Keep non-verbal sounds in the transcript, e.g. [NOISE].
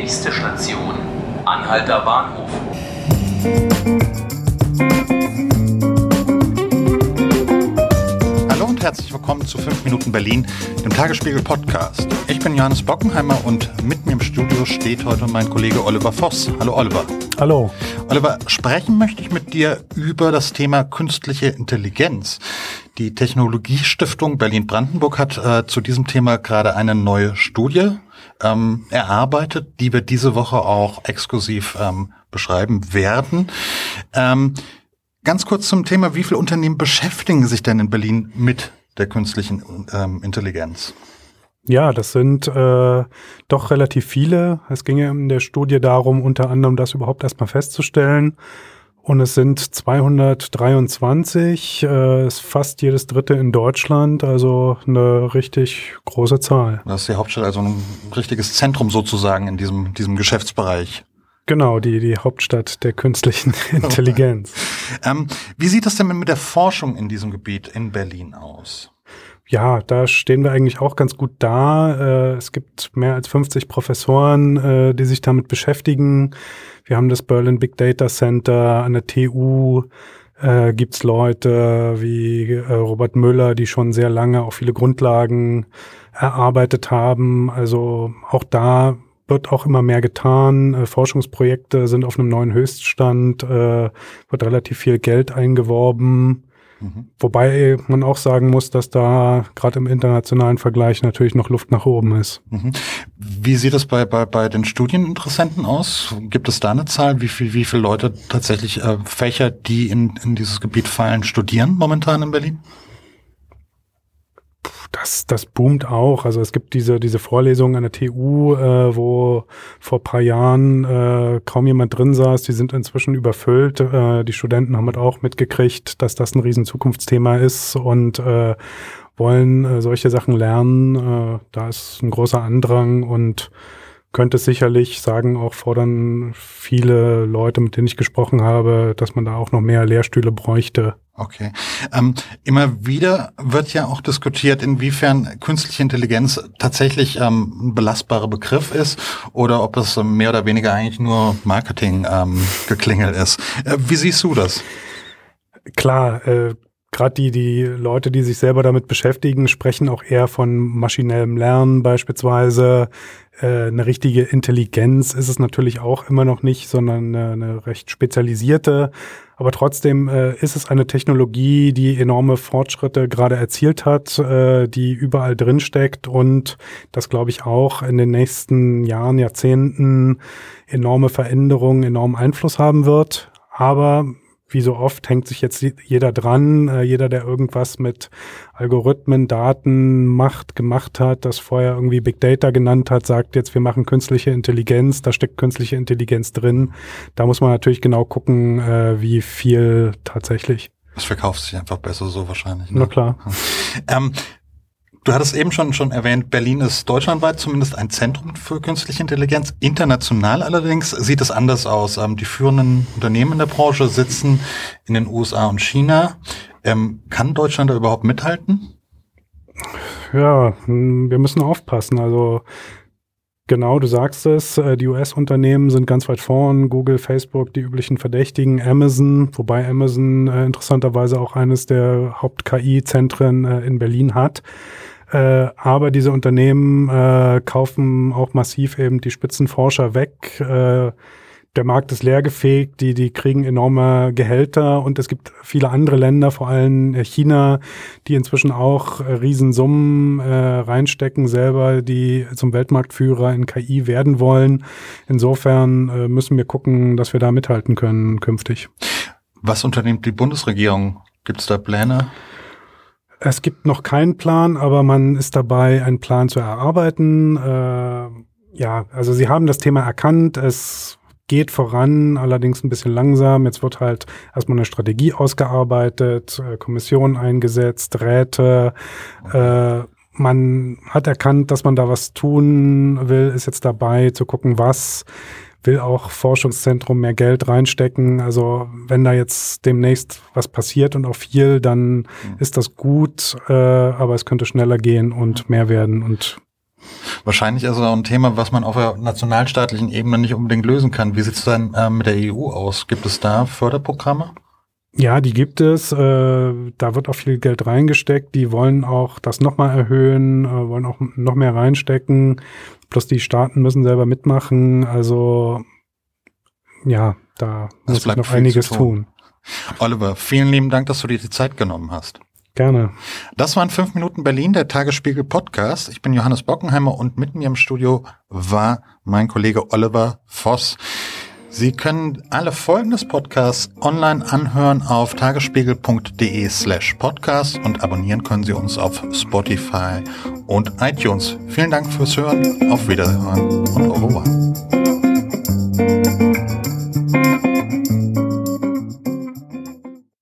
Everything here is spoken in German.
Nächste Station, Anhalter Bahnhof. Hallo und herzlich willkommen zu 5 Minuten Berlin, dem Tagesspiegel Podcast. Ich bin Johannes Bockenheimer und mit mir im Studio steht heute mein Kollege Oliver Voss. Hallo Oliver. Hallo. Oliver, sprechen möchte ich mit dir über das Thema künstliche Intelligenz. Die Technologiestiftung Berlin-Brandenburg hat äh, zu diesem Thema gerade eine neue Studie ähm, erarbeitet, die wir diese Woche auch exklusiv ähm, beschreiben werden. Ähm, ganz kurz zum Thema, wie viele Unternehmen beschäftigen sich denn in Berlin mit der künstlichen ähm, Intelligenz? Ja, das sind äh, doch relativ viele. Es ging ja in der Studie darum, unter anderem das überhaupt erstmal festzustellen. Und es sind 223, äh, ist fast jedes dritte in Deutschland, also eine richtig große Zahl. Das ist die Hauptstadt, also ein richtiges Zentrum sozusagen in diesem, diesem Geschäftsbereich. Genau, die, die Hauptstadt der künstlichen [LAUGHS] Intelligenz. ähm, wie sieht das denn mit der Forschung in diesem Gebiet in Berlin aus? Ja, da stehen wir eigentlich auch ganz gut da. Äh, es gibt mehr als 50 Professoren, äh, die sich damit beschäftigen. Wir haben das Berlin Big Data Center an der TU. Äh, gibt's Leute wie äh, Robert Müller, die schon sehr lange auch viele Grundlagen erarbeitet haben. Also auch da wird auch immer mehr getan. Äh, Forschungsprojekte sind auf einem neuen Höchststand, äh, wird relativ viel Geld eingeworben. Mhm. Wobei man auch sagen muss, dass da gerade im internationalen Vergleich natürlich noch Luft nach oben ist. Mhm. Wie sieht es bei, bei, bei den Studieninteressenten aus? Gibt es da eine Zahl, wie viel, wie viele Leute tatsächlich äh, Fächer, die in, in dieses Gebiet fallen, studieren momentan in Berlin? Das, das boomt auch. Also es gibt diese, diese Vorlesungen an der TU, äh, wo vor paar Jahren äh, kaum jemand drin saß. Die sind inzwischen überfüllt. Äh, die Studenten haben halt auch mitgekriegt, dass das ein riesen Zukunftsthema ist und äh, wollen äh, solche Sachen lernen. Äh, da ist ein großer Andrang und könnte sicherlich sagen, auch fordern viele Leute, mit denen ich gesprochen habe, dass man da auch noch mehr Lehrstühle bräuchte. Okay. Ähm, immer wieder wird ja auch diskutiert, inwiefern künstliche Intelligenz tatsächlich ähm, ein belastbarer Begriff ist oder ob es mehr oder weniger eigentlich nur Marketing-Geklingel ähm, ist. Äh, wie siehst du das? Klar, äh, gerade die, die Leute, die sich selber damit beschäftigen, sprechen auch eher von maschinellem Lernen beispielsweise. Äh, eine richtige Intelligenz ist es natürlich auch immer noch nicht, sondern eine, eine recht spezialisierte. Aber trotzdem äh, ist es eine Technologie, die enorme Fortschritte gerade erzielt hat, äh, die überall drin steckt und das glaube ich auch in den nächsten Jahren, Jahrzehnten enorme Veränderungen, enormen Einfluss haben wird. Aber wie so oft hängt sich jetzt jeder dran, äh, jeder, der irgendwas mit Algorithmen, Daten macht, gemacht hat, das vorher irgendwie Big Data genannt hat, sagt jetzt, wir machen künstliche Intelligenz, da steckt künstliche Intelligenz drin. Da muss man natürlich genau gucken, äh, wie viel tatsächlich. Es verkauft sich einfach besser so wahrscheinlich. Ne? Na klar. [LAUGHS] Ähm, Du hattest eben schon, schon erwähnt, Berlin ist deutschlandweit zumindest ein Zentrum für künstliche Intelligenz. International allerdings sieht es anders aus. Ähm, die führenden Unternehmen in der Branche sitzen in den USA und China. Ähm, kann Deutschland da überhaupt mithalten? Ja, wir müssen aufpassen. Also genau, du sagst es, äh, die US-Unternehmen sind ganz weit vorn. Google, Facebook, die üblichen Verdächtigen, Amazon, wobei Amazon äh, interessanterweise auch eines der Haupt-KI-Zentren äh, in Berlin hat. Äh, aber diese Unternehmen äh, kaufen auch massiv eben die Spitzenforscher weg. Äh, der Markt ist leergefegt, die, die kriegen enorme Gehälter und es gibt viele andere Länder, vor allem China, die inzwischen auch äh, Riesensummen äh, reinstecken, selber, die zum Weltmarktführer in KI werden wollen. Insofern äh, müssen wir gucken, dass wir da mithalten können künftig. Was unternimmt die Bundesregierung? Gibt es da Pläne? Es gibt noch keinen Plan, aber man ist dabei, einen Plan zu erarbeiten. Äh, ja, also sie haben das Thema erkannt. Es geht voran, allerdings ein bisschen langsam. Jetzt wird halt erstmal eine Strategie ausgearbeitet, äh, Kommission eingesetzt, Räte. Äh, man hat erkannt, dass man da was tun will, ist jetzt dabei zu gucken, was will auch Forschungszentrum mehr Geld reinstecken. Also wenn da jetzt demnächst was passiert und auch viel, dann mhm. ist das gut, äh, aber es könnte schneller gehen und mehr werden und Wahrscheinlich also auch ein Thema, was man auf der nationalstaatlichen Ebene nicht unbedingt lösen kann. Wie sieht es dann äh, mit der EU aus? Gibt es da Förderprogramme? Ja, die gibt es. Äh, da wird auch viel Geld reingesteckt. Die wollen auch das nochmal erhöhen, äh, wollen auch noch mehr reinstecken. Plus die Staaten müssen selber mitmachen. Also ja, da Es muss ich noch einiges zu tun. Oliver, vielen lieben Dank, dass du dir die Zeit genommen hast. Gerne. Das waren fünf Minuten Berlin, der Tagesspiegel Podcast. Ich bin Johannes Bockenheimer und mit mir im Studio war mein Kollege Oliver Voss. Sie können alle Folgen des Podcasts online anhören auf tagesspiegel.de slash podcast und abonnieren können Sie uns auf Spotify und iTunes. Vielen Dank fürs Hören, auf Wiederhören und au revoir.